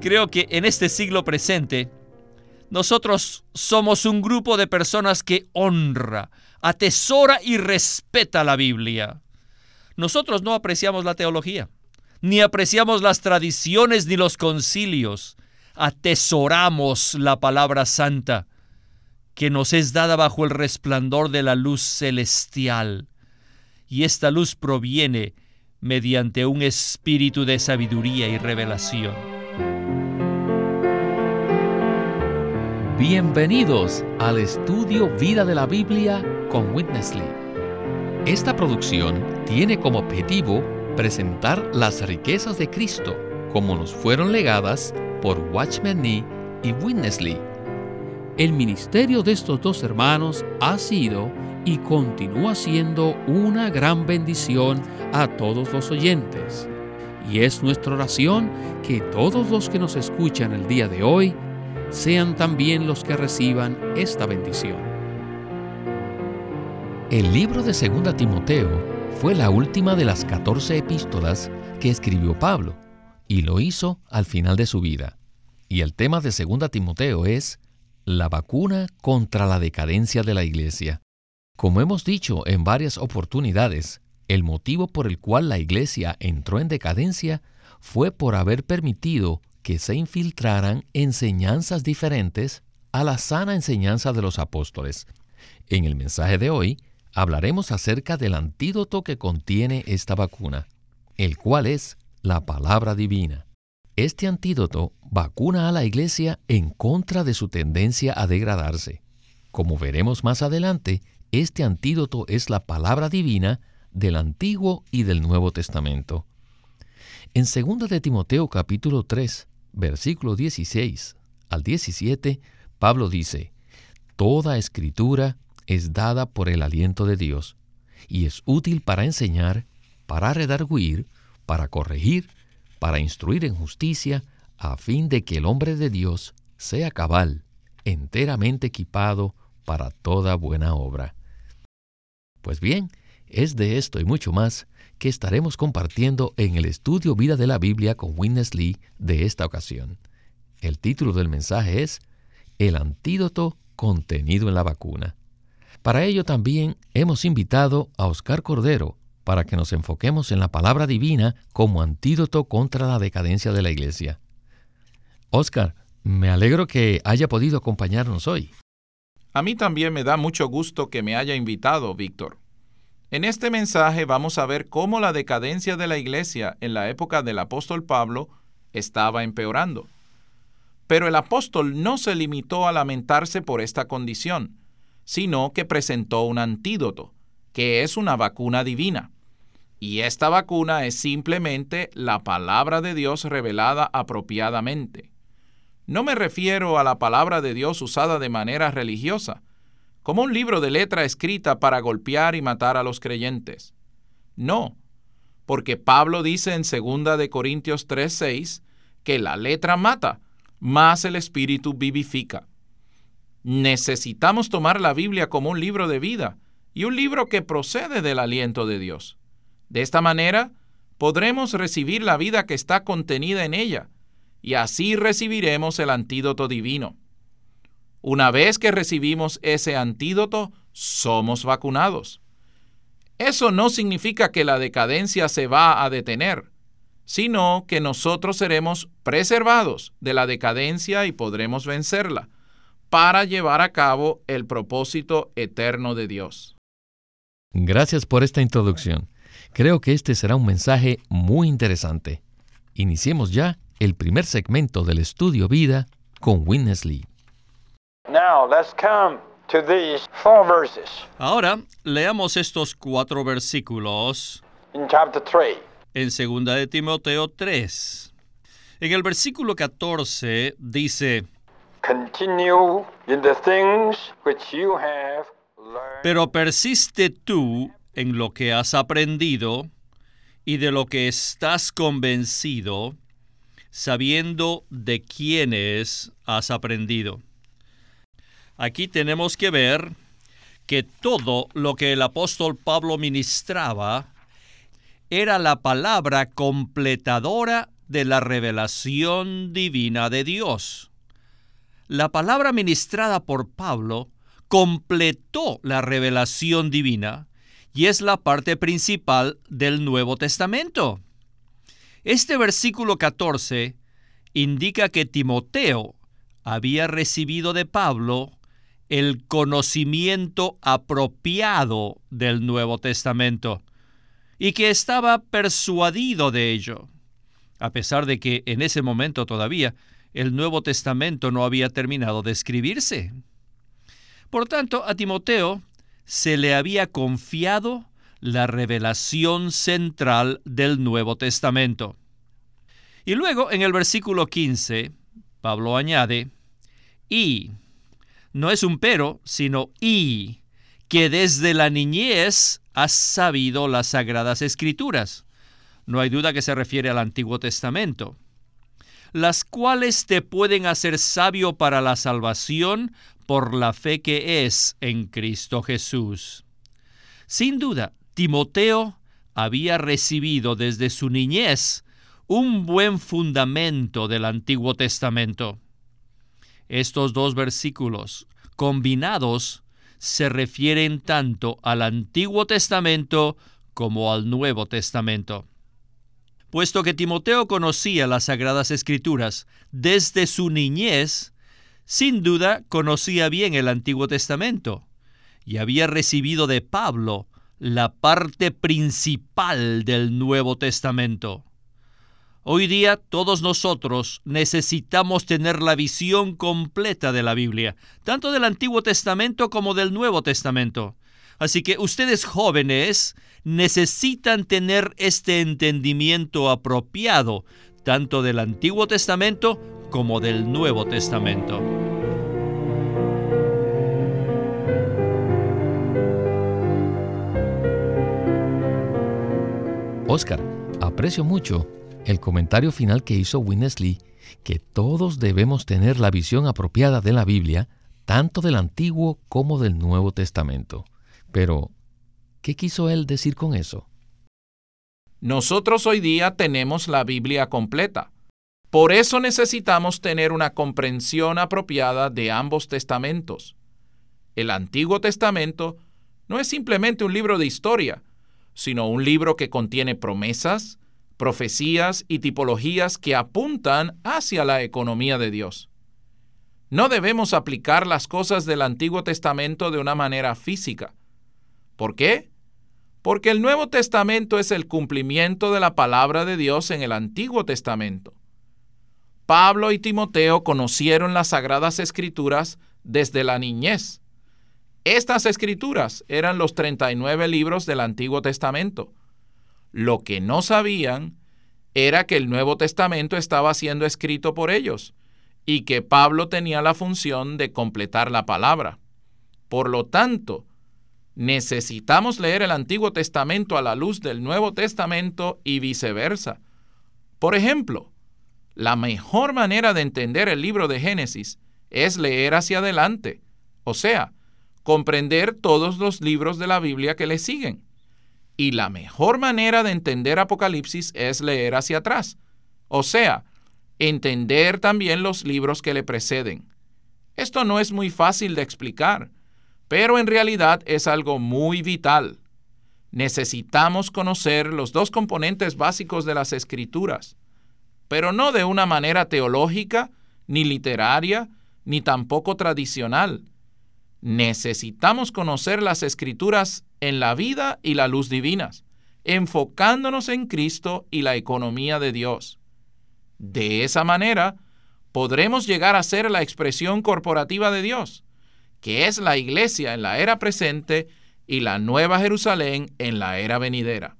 Creo que en este siglo presente, nosotros somos un grupo de personas que honra, atesora y respeta la Biblia. Nosotros no apreciamos la teología, ni apreciamos las tradiciones ni los concilios. Atesoramos la palabra santa que nos es dada bajo el resplandor de la luz celestial. Y esta luz proviene mediante un espíritu de sabiduría y revelación. Bienvenidos al estudio Vida de la Biblia con Witness Lee. Esta producción tiene como objetivo presentar las riquezas de Cristo como nos fueron legadas por Watchman Nee y Witness Lee. El ministerio de estos dos hermanos ha sido y continúa siendo una gran bendición a todos los oyentes. Y es nuestra oración que todos los que nos escuchan el día de hoy sean también los que reciban esta bendición. El libro de 2 Timoteo fue la última de las 14 epístolas que escribió Pablo, y lo hizo al final de su vida. Y el tema de 2 Timoteo es la vacuna contra la decadencia de la iglesia. Como hemos dicho en varias oportunidades, el motivo por el cual la iglesia entró en decadencia fue por haber permitido que se infiltraran enseñanzas diferentes a la sana enseñanza de los apóstoles. En el mensaje de hoy hablaremos acerca del antídoto que contiene esta vacuna, el cual es la palabra divina. Este antídoto vacuna a la iglesia en contra de su tendencia a degradarse. Como veremos más adelante, este antídoto es la palabra divina del Antiguo y del Nuevo Testamento. En 2 de Timoteo capítulo 3, versículo 16 al 17, Pablo dice, Toda escritura es dada por el aliento de Dios y es útil para enseñar, para redarguir, para corregir, para instruir en justicia, a fin de que el hombre de Dios sea cabal, enteramente equipado para toda buena obra. Pues bien, es de esto y mucho más que estaremos compartiendo en el estudio Vida de la Biblia con Witness Lee de esta ocasión. El título del mensaje es El antídoto contenido en la vacuna. Para ello también hemos invitado a Oscar Cordero para que nos enfoquemos en la palabra divina como antídoto contra la decadencia de la iglesia. Oscar, me alegro que haya podido acompañarnos hoy. A mí también me da mucho gusto que me haya invitado, Víctor. En este mensaje vamos a ver cómo la decadencia de la iglesia en la época del apóstol Pablo estaba empeorando. Pero el apóstol no se limitó a lamentarse por esta condición, sino que presentó un antídoto, que es una vacuna divina. Y esta vacuna es simplemente la palabra de Dios revelada apropiadamente. No me refiero a la palabra de Dios usada de manera religiosa, como un libro de letra escrita para golpear y matar a los creyentes. No, porque Pablo dice en 2 de Corintios 3:6 que la letra mata, más el espíritu vivifica. Necesitamos tomar la Biblia como un libro de vida y un libro que procede del aliento de Dios. De esta manera, podremos recibir la vida que está contenida en ella, y así recibiremos el antídoto divino. Una vez que recibimos ese antídoto, somos vacunados. Eso no significa que la decadencia se va a detener, sino que nosotros seremos preservados de la decadencia y podremos vencerla para llevar a cabo el propósito eterno de Dios. Gracias por esta introducción. Creo que este será un mensaje muy interesante. Iniciemos ya el primer segmento del estudio vida con Witness Lee. Ahora leamos estos cuatro versículos. En 2 de Timoteo 3. En el versículo 14 dice, Pero persiste tú en lo que has aprendido y de lo que estás convencido, sabiendo de quiénes has aprendido Aquí tenemos que ver que todo lo que el apóstol Pablo ministraba era la palabra completadora de la revelación divina de Dios. La palabra ministrada por Pablo completó la revelación divina y es la parte principal del Nuevo Testamento. Este versículo 14 indica que Timoteo había recibido de Pablo el conocimiento apropiado del Nuevo Testamento y que estaba persuadido de ello, a pesar de que en ese momento todavía el Nuevo Testamento no había terminado de escribirse. Por tanto, a Timoteo se le había confiado la revelación central del Nuevo Testamento. Y luego en el versículo 15, Pablo añade, y, no es un pero, sino y, que desde la niñez has sabido las sagradas escrituras. No hay duda que se refiere al Antiguo Testamento las cuales te pueden hacer sabio para la salvación por la fe que es en Cristo Jesús. Sin duda, Timoteo había recibido desde su niñez un buen fundamento del Antiguo Testamento. Estos dos versículos, combinados, se refieren tanto al Antiguo Testamento como al Nuevo Testamento. Puesto que Timoteo conocía las Sagradas Escrituras desde su niñez, sin duda conocía bien el Antiguo Testamento y había recibido de Pablo la parte principal del Nuevo Testamento. Hoy día todos nosotros necesitamos tener la visión completa de la Biblia, tanto del Antiguo Testamento como del Nuevo Testamento. Así que ustedes jóvenes necesitan tener este entendimiento apropiado, tanto del Antiguo Testamento como del Nuevo Testamento. Oscar, aprecio mucho el comentario final que hizo Winnesley, que todos debemos tener la visión apropiada de la Biblia, tanto del Antiguo como del Nuevo Testamento. Pero, ¿qué quiso él decir con eso? Nosotros hoy día tenemos la Biblia completa. Por eso necesitamos tener una comprensión apropiada de ambos testamentos. El Antiguo Testamento no es simplemente un libro de historia, sino un libro que contiene promesas, profecías y tipologías que apuntan hacia la economía de Dios. No debemos aplicar las cosas del Antiguo Testamento de una manera física, ¿Por qué? Porque el Nuevo Testamento es el cumplimiento de la palabra de Dios en el Antiguo Testamento. Pablo y Timoteo conocieron las sagradas escrituras desde la niñez. Estas escrituras eran los 39 libros del Antiguo Testamento. Lo que no sabían era que el Nuevo Testamento estaba siendo escrito por ellos y que Pablo tenía la función de completar la palabra. Por lo tanto, necesitamos leer el Antiguo Testamento a la luz del Nuevo Testamento y viceversa. Por ejemplo, la mejor manera de entender el libro de Génesis es leer hacia adelante, o sea, comprender todos los libros de la Biblia que le siguen. Y la mejor manera de entender Apocalipsis es leer hacia atrás, o sea, entender también los libros que le preceden. Esto no es muy fácil de explicar, pero en realidad es algo muy vital. Necesitamos conocer los dos componentes básicos de las escrituras, pero no de una manera teológica, ni literaria, ni tampoco tradicional. Necesitamos conocer las escrituras en la vida y la luz divinas, enfocándonos en Cristo y la economía de Dios. De esa manera, podremos llegar a ser la expresión corporativa de Dios que es la iglesia en la era presente y la nueva Jerusalén en la era venidera.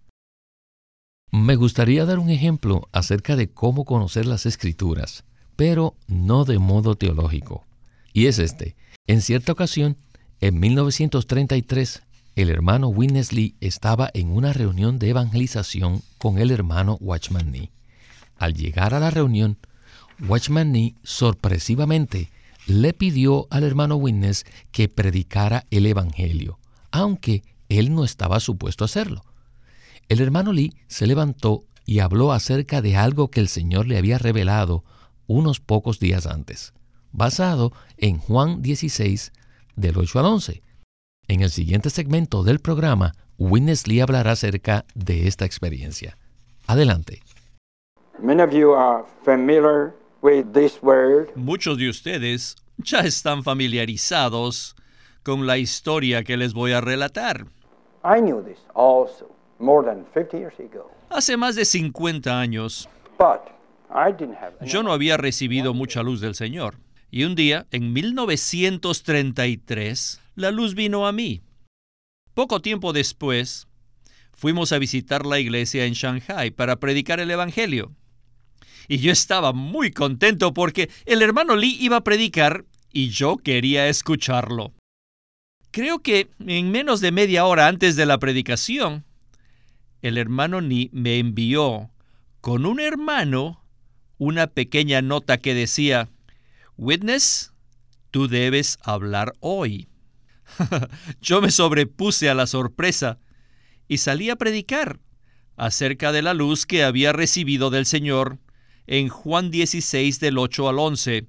Me gustaría dar un ejemplo acerca de cómo conocer las escrituras, pero no de modo teológico. Y es este. En cierta ocasión, en 1933, el hermano Winnesley estaba en una reunión de evangelización con el hermano Watchman Nee. Al llegar a la reunión, Watchman Nee sorpresivamente le pidió al hermano Witness que predicara el Evangelio, aunque él no estaba supuesto a hacerlo. El hermano Lee se levantó y habló acerca de algo que el Señor le había revelado unos pocos días antes, basado en Juan 16, del 8 al 11. En el siguiente segmento del programa, Witness Lee hablará acerca de esta experiencia. Adelante. Muchos de ustedes ya están familiarizados con la historia que les voy a relatar. Hace más de 50 años, yo no había recibido mucha luz del Señor. Y un día, en 1933, la luz vino a mí. Poco tiempo después, fuimos a visitar la iglesia en Shanghai para predicar el Evangelio. Y yo estaba muy contento porque el hermano Lee iba a predicar y yo quería escucharlo. Creo que en menos de media hora antes de la predicación, el hermano Lee me envió con un hermano una pequeña nota que decía, Witness, tú debes hablar hoy. Yo me sobrepuse a la sorpresa y salí a predicar acerca de la luz que había recibido del Señor en Juan 16 del 8 al 11,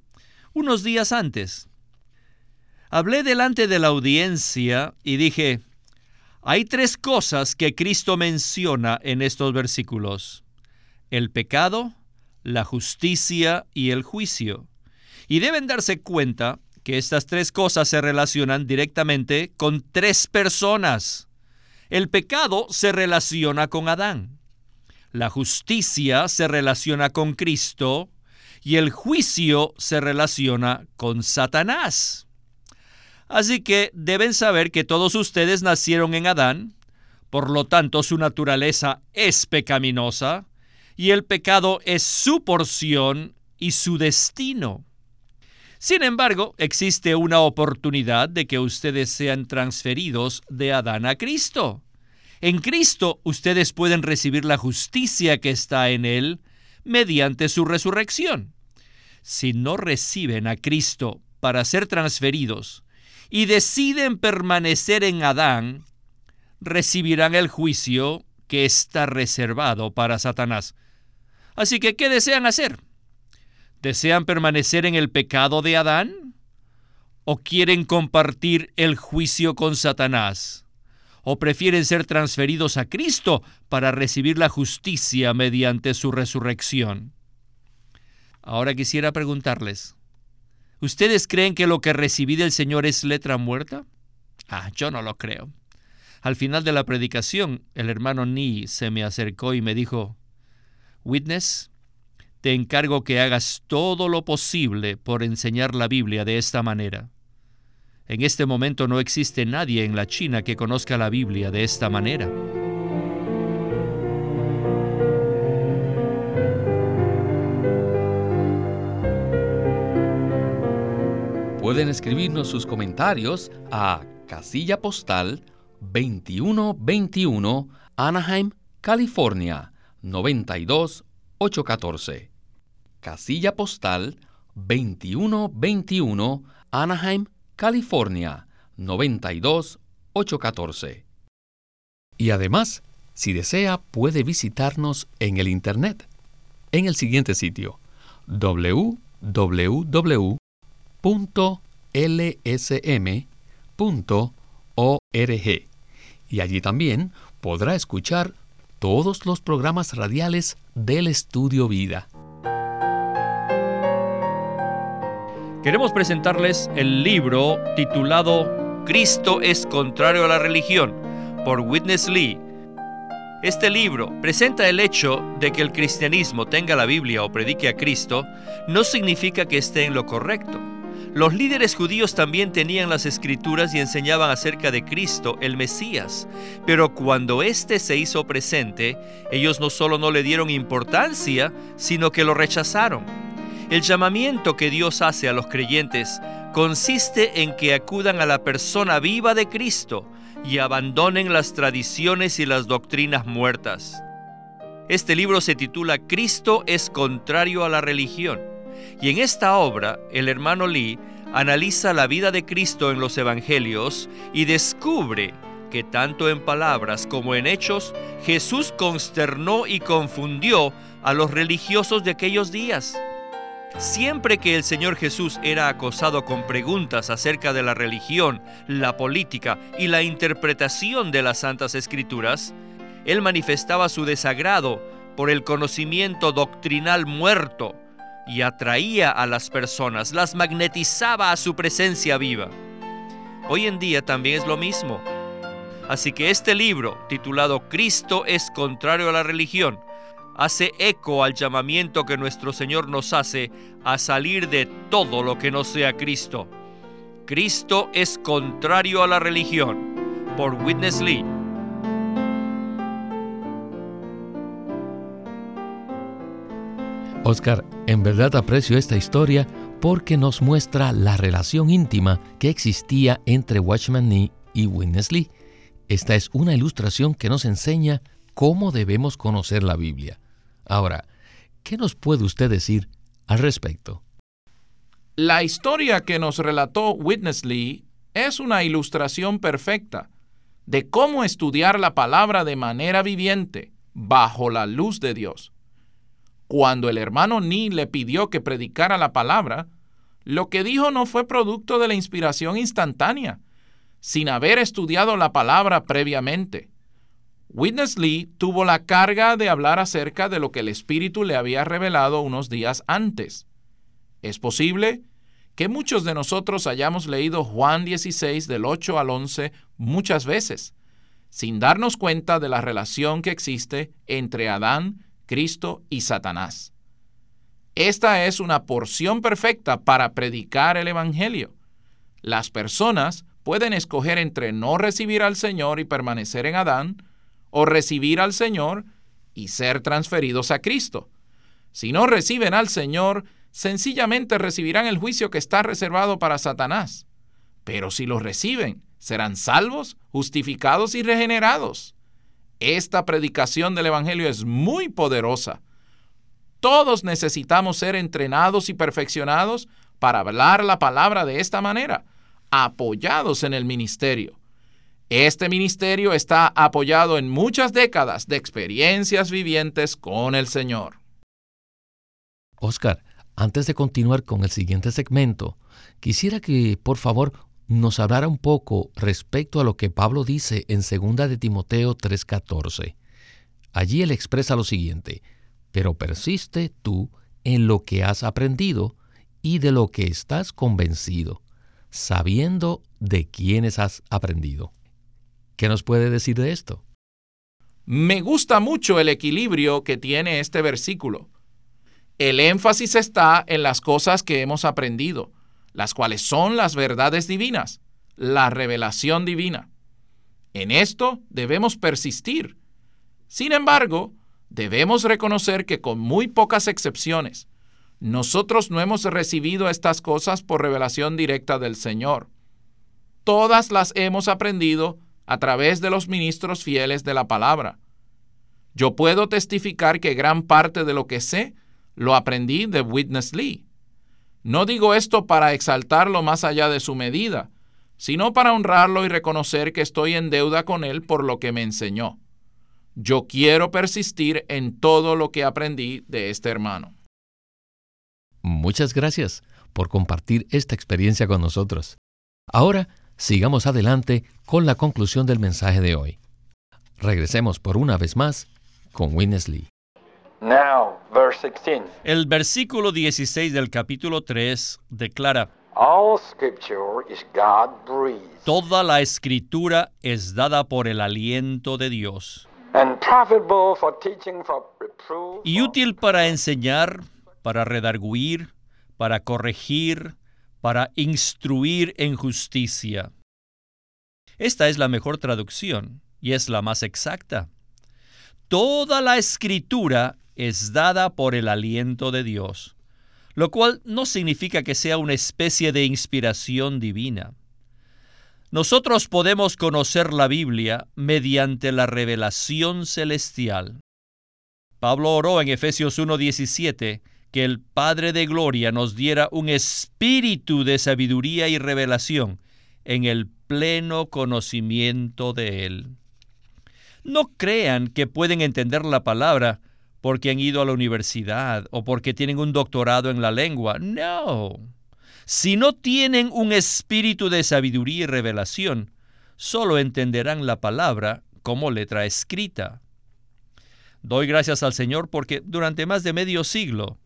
unos días antes. Hablé delante de la audiencia y dije, hay tres cosas que Cristo menciona en estos versículos. El pecado, la justicia y el juicio. Y deben darse cuenta que estas tres cosas se relacionan directamente con tres personas. El pecado se relaciona con Adán, la justicia se relaciona con Cristo y el juicio se relaciona con Satanás. Así que deben saber que todos ustedes nacieron en Adán, por lo tanto su naturaleza es pecaminosa y el pecado es su porción y su destino. Sin embargo, existe una oportunidad de que ustedes sean transferidos de Adán a Cristo. En Cristo ustedes pueden recibir la justicia que está en Él mediante su resurrección. Si no reciben a Cristo para ser transferidos y deciden permanecer en Adán, recibirán el juicio que está reservado para Satanás. Así que, ¿qué desean hacer? ¿Desean permanecer en el pecado de Adán? ¿O quieren compartir el juicio con Satanás? ¿O prefieren ser transferidos a Cristo para recibir la justicia mediante su resurrección? Ahora quisiera preguntarles, ¿ustedes creen que lo que recibí del Señor es letra muerta? Ah, yo no lo creo. Al final de la predicación, el hermano Ni se me acercó y me dijo, Witness, te encargo que hagas todo lo posible por enseñar la Biblia de esta manera. En este momento no existe nadie en la China que conozca la Biblia de esta manera. Pueden escribirnos sus comentarios a casilla postal 2121 Anaheim, California 92814 casilla postal 2121 Anaheim, California 92814. Y además, si desea, puede visitarnos en el Internet, en el siguiente sitio www.lsm.org. Y allí también podrá escuchar todos los programas radiales del Estudio Vida. Queremos presentarles el libro titulado Cristo es contrario a la religión por Witness Lee. Este libro presenta el hecho de que el cristianismo tenga la Biblia o predique a Cristo no significa que esté en lo correcto. Los líderes judíos también tenían las escrituras y enseñaban acerca de Cristo, el Mesías, pero cuando éste se hizo presente, ellos no solo no le dieron importancia, sino que lo rechazaron. El llamamiento que Dios hace a los creyentes consiste en que acudan a la persona viva de Cristo y abandonen las tradiciones y las doctrinas muertas. Este libro se titula Cristo es contrario a la religión y en esta obra el hermano Lee analiza la vida de Cristo en los evangelios y descubre que tanto en palabras como en hechos Jesús consternó y confundió a los religiosos de aquellos días. Siempre que el Señor Jesús era acosado con preguntas acerca de la religión, la política y la interpretación de las Santas Escrituras, Él manifestaba su desagrado por el conocimiento doctrinal muerto y atraía a las personas, las magnetizaba a su presencia viva. Hoy en día también es lo mismo. Así que este libro, titulado Cristo es contrario a la religión, hace eco al llamamiento que nuestro Señor nos hace a salir de todo lo que no sea Cristo. Cristo es contrario a la religión, por Witness Lee. Oscar, en verdad aprecio esta historia porque nos muestra la relación íntima que existía entre Watchman Nee y Witness Lee. Esta es una ilustración que nos enseña cómo debemos conocer la Biblia. Ahora, ¿qué nos puede usted decir al respecto? La historia que nos relató Witness Lee es una ilustración perfecta de cómo estudiar la palabra de manera viviente, bajo la luz de Dios. Cuando el hermano Ni le pidió que predicara la palabra, lo que dijo no fue producto de la inspiración instantánea, sin haber estudiado la palabra previamente. Witness Lee tuvo la carga de hablar acerca de lo que el Espíritu le había revelado unos días antes. Es posible que muchos de nosotros hayamos leído Juan 16 del 8 al 11 muchas veces, sin darnos cuenta de la relación que existe entre Adán Cristo y Satanás. Esta es una porción perfecta para predicar el Evangelio. Las personas pueden escoger entre no recibir al Señor y permanecer en Adán, o recibir al Señor y ser transferidos a Cristo. Si no reciben al Señor, sencillamente recibirán el juicio que está reservado para Satanás. Pero si lo reciben, serán salvos, justificados y regenerados. Esta predicación del Evangelio es muy poderosa. Todos necesitamos ser entrenados y perfeccionados para hablar la palabra de esta manera, apoyados en el ministerio. Este ministerio está apoyado en muchas décadas de experiencias vivientes con el Señor. Oscar, antes de continuar con el siguiente segmento, quisiera que, por favor, nos hablara un poco respecto a lo que Pablo dice en 2 de Timoteo 3:14. Allí él expresa lo siguiente, pero persiste tú en lo que has aprendido y de lo que estás convencido, sabiendo de quiénes has aprendido. ¿Qué nos puede decir de esto? Me gusta mucho el equilibrio que tiene este versículo. El énfasis está en las cosas que hemos aprendido las cuales son las verdades divinas, la revelación divina. En esto debemos persistir. Sin embargo, debemos reconocer que con muy pocas excepciones, nosotros no hemos recibido estas cosas por revelación directa del Señor. Todas las hemos aprendido a través de los ministros fieles de la palabra. Yo puedo testificar que gran parte de lo que sé lo aprendí de Witness Lee. No digo esto para exaltarlo más allá de su medida, sino para honrarlo y reconocer que estoy en deuda con él por lo que me enseñó. Yo quiero persistir en todo lo que aprendí de este hermano. Muchas gracias por compartir esta experiencia con nosotros. Ahora sigamos adelante con la conclusión del mensaje de hoy. Regresemos por una vez más con Winnesley. El versículo 16 del capítulo 3 declara, Toda la escritura es dada por el aliento de Dios y útil para enseñar, para redarguir, para corregir, para instruir en justicia. Esta es la mejor traducción y es la más exacta. Toda la escritura es dada por el aliento de Dios, lo cual no significa que sea una especie de inspiración divina. Nosotros podemos conocer la Biblia mediante la revelación celestial. Pablo oró en Efesios 1:17 que el Padre de Gloria nos diera un espíritu de sabiduría y revelación en el pleno conocimiento de Él. No crean que pueden entender la palabra porque han ido a la universidad o porque tienen un doctorado en la lengua. No. Si no tienen un espíritu de sabiduría y revelación, solo entenderán la palabra como letra escrita. Doy gracias al Señor porque durante más de medio siglo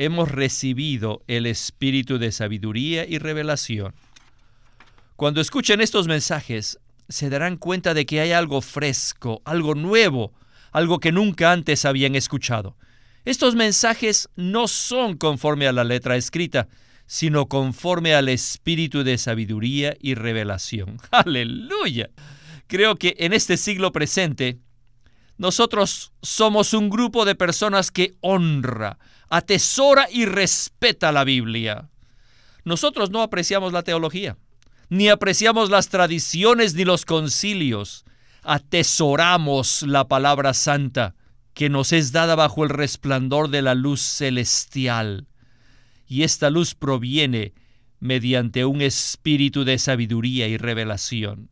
hemos recibido el espíritu de sabiduría y revelación. Cuando escuchen estos mensajes, se darán cuenta de que hay algo fresco, algo nuevo, algo que nunca antes habían escuchado. Estos mensajes no son conforme a la letra escrita, sino conforme al espíritu de sabiduría y revelación. Aleluya. Creo que en este siglo presente, nosotros somos un grupo de personas que honra, atesora y respeta la Biblia. Nosotros no apreciamos la teología, ni apreciamos las tradiciones ni los concilios. Atesoramos la palabra santa que nos es dada bajo el resplandor de la luz celestial. Y esta luz proviene mediante un espíritu de sabiduría y revelación.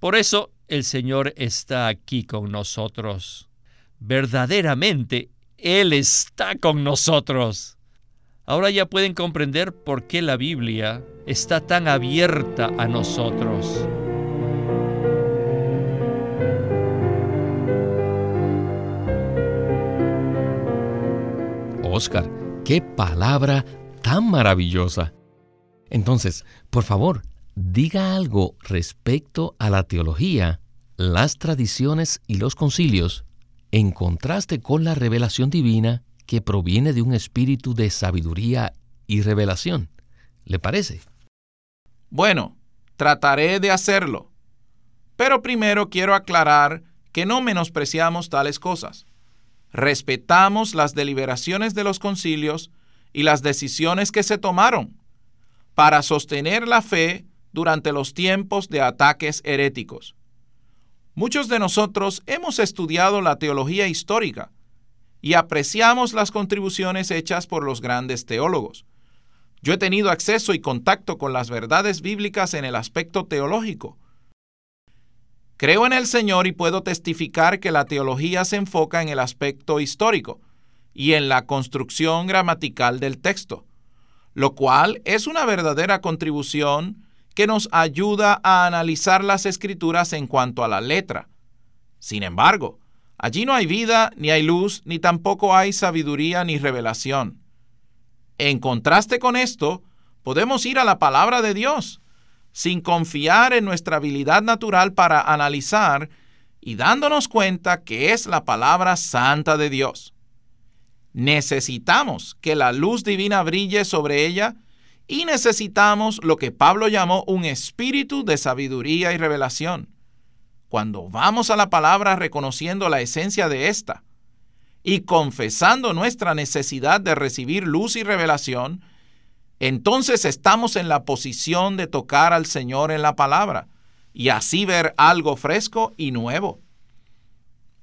Por eso el Señor está aquí con nosotros. Verdaderamente, Él está con nosotros. Ahora ya pueden comprender por qué la Biblia está tan abierta a nosotros. Oscar, qué palabra tan maravillosa. Entonces, por favor, diga algo respecto a la teología, las tradiciones y los concilios, en contraste con la revelación divina que proviene de un espíritu de sabiduría y revelación. ¿Le parece? Bueno, trataré de hacerlo. Pero primero quiero aclarar que no menospreciamos tales cosas. Respetamos las deliberaciones de los concilios y las decisiones que se tomaron para sostener la fe durante los tiempos de ataques heréticos. Muchos de nosotros hemos estudiado la teología histórica y apreciamos las contribuciones hechas por los grandes teólogos. Yo he tenido acceso y contacto con las verdades bíblicas en el aspecto teológico. Creo en el Señor y puedo testificar que la teología se enfoca en el aspecto histórico y en la construcción gramatical del texto, lo cual es una verdadera contribución que nos ayuda a analizar las escrituras en cuanto a la letra. Sin embargo, allí no hay vida, ni hay luz, ni tampoco hay sabiduría ni revelación. En contraste con esto, podemos ir a la palabra de Dios, sin confiar en nuestra habilidad natural para analizar y dándonos cuenta que es la palabra santa de Dios. Necesitamos que la luz divina brille sobre ella y necesitamos lo que Pablo llamó un espíritu de sabiduría y revelación. Cuando vamos a la palabra reconociendo la esencia de esta y confesando nuestra necesidad de recibir luz y revelación, entonces estamos en la posición de tocar al Señor en la palabra y así ver algo fresco y nuevo.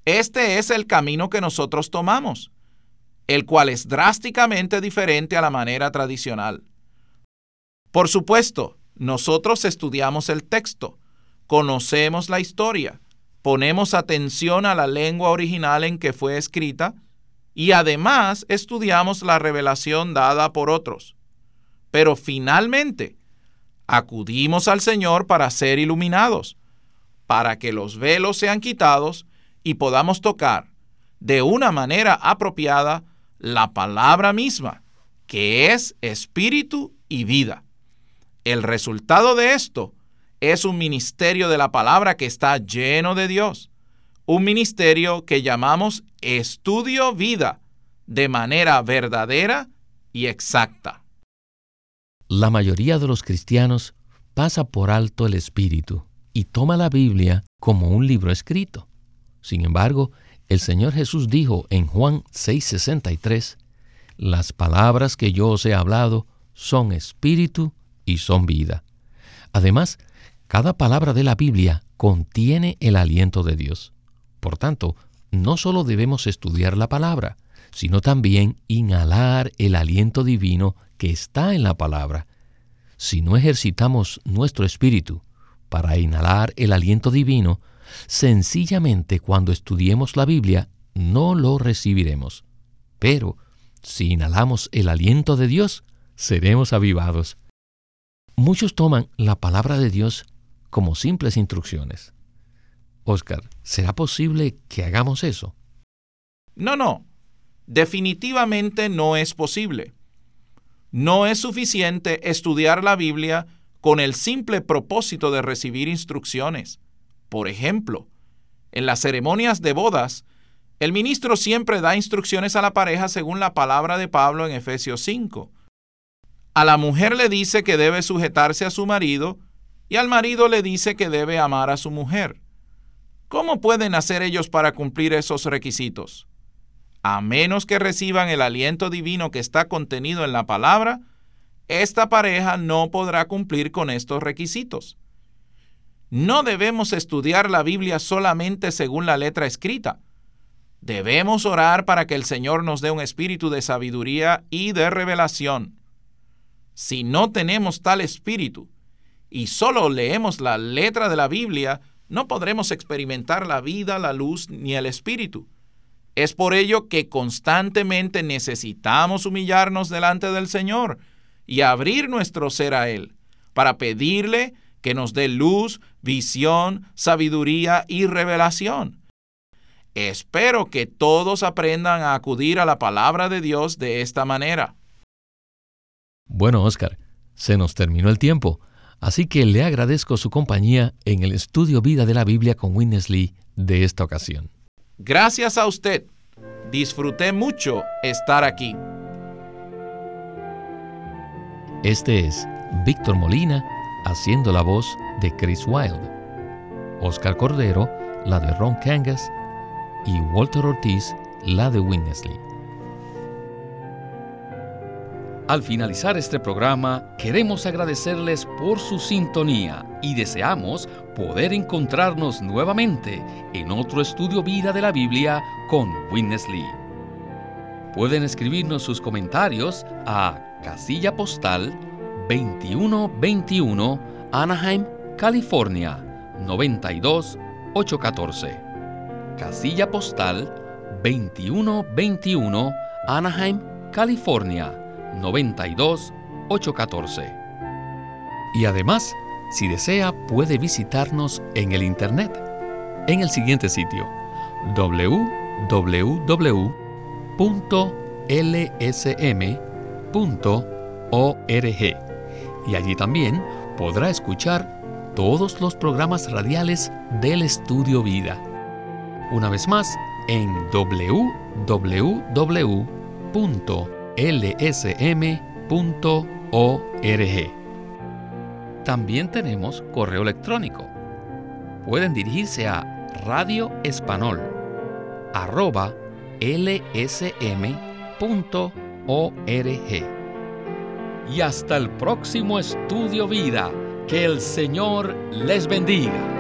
Este es el camino que nosotros tomamos, el cual es drásticamente diferente a la manera tradicional. Por supuesto, nosotros estudiamos el texto, conocemos la historia, ponemos atención a la lengua original en que fue escrita y además estudiamos la revelación dada por otros. Pero finalmente, acudimos al Señor para ser iluminados, para que los velos sean quitados y podamos tocar de una manera apropiada la palabra misma, que es espíritu y vida. El resultado de esto es un ministerio de la palabra que está lleno de Dios. Un ministerio que llamamos estudio vida de manera verdadera y exacta. La mayoría de los cristianos pasa por alto el Espíritu y toma la Biblia como un libro escrito. Sin embargo, el Señor Jesús dijo en Juan 6:63, Las palabras que yo os he hablado son espíritu y son vida. Además, cada palabra de la Biblia contiene el aliento de Dios. Por tanto, no solo debemos estudiar la palabra, sino también inhalar el aliento divino que está en la palabra. Si no ejercitamos nuestro espíritu, para inhalar el aliento divino, sencillamente cuando estudiemos la Biblia no lo recibiremos. Pero si inhalamos el aliento de Dios, seremos avivados. Muchos toman la palabra de Dios como simples instrucciones. Oscar, ¿será posible que hagamos eso? No, no. Definitivamente no es posible. No es suficiente estudiar la Biblia con el simple propósito de recibir instrucciones. Por ejemplo, en las ceremonias de bodas, el ministro siempre da instrucciones a la pareja según la palabra de Pablo en Efesios 5. A la mujer le dice que debe sujetarse a su marido y al marido le dice que debe amar a su mujer. ¿Cómo pueden hacer ellos para cumplir esos requisitos? A menos que reciban el aliento divino que está contenido en la palabra, esta pareja no podrá cumplir con estos requisitos. No debemos estudiar la Biblia solamente según la letra escrita. Debemos orar para que el Señor nos dé un espíritu de sabiduría y de revelación. Si no tenemos tal espíritu y solo leemos la letra de la Biblia, no podremos experimentar la vida, la luz ni el espíritu. Es por ello que constantemente necesitamos humillarnos delante del Señor y abrir nuestro ser a Él para pedirle que nos dé luz, visión, sabiduría y revelación. Espero que todos aprendan a acudir a la palabra de Dios de esta manera. Bueno, Oscar, se nos terminó el tiempo, así que le agradezco su compañía en el estudio Vida de la Biblia con Witness Lee de esta ocasión. Gracias a usted. Disfruté mucho estar aquí. Este es Víctor Molina haciendo la voz de Chris Wilde, Oscar Cordero la de Ron Kangas y Walter Ortiz la de Winnesley. Al finalizar este programa, queremos agradecerles por su sintonía y deseamos poder encontrarnos nuevamente en otro estudio vida de la Biblia con Winnesley. Pueden escribirnos sus comentarios a casilla postal 2121 Anaheim, California 92814. Casilla postal 2121 Anaheim, California 92814. Y además, si desea, puede visitarnos en el Internet en el siguiente sitio www.lsm.org y allí también podrá escuchar todos los programas radiales del Estudio Vida. Una vez más, en www.lsm.org. También tenemos correo electrónico. Pueden dirigirse a Radio Espanol arroba lsm.org. Y hasta el próximo estudio vida. Que el Señor les bendiga.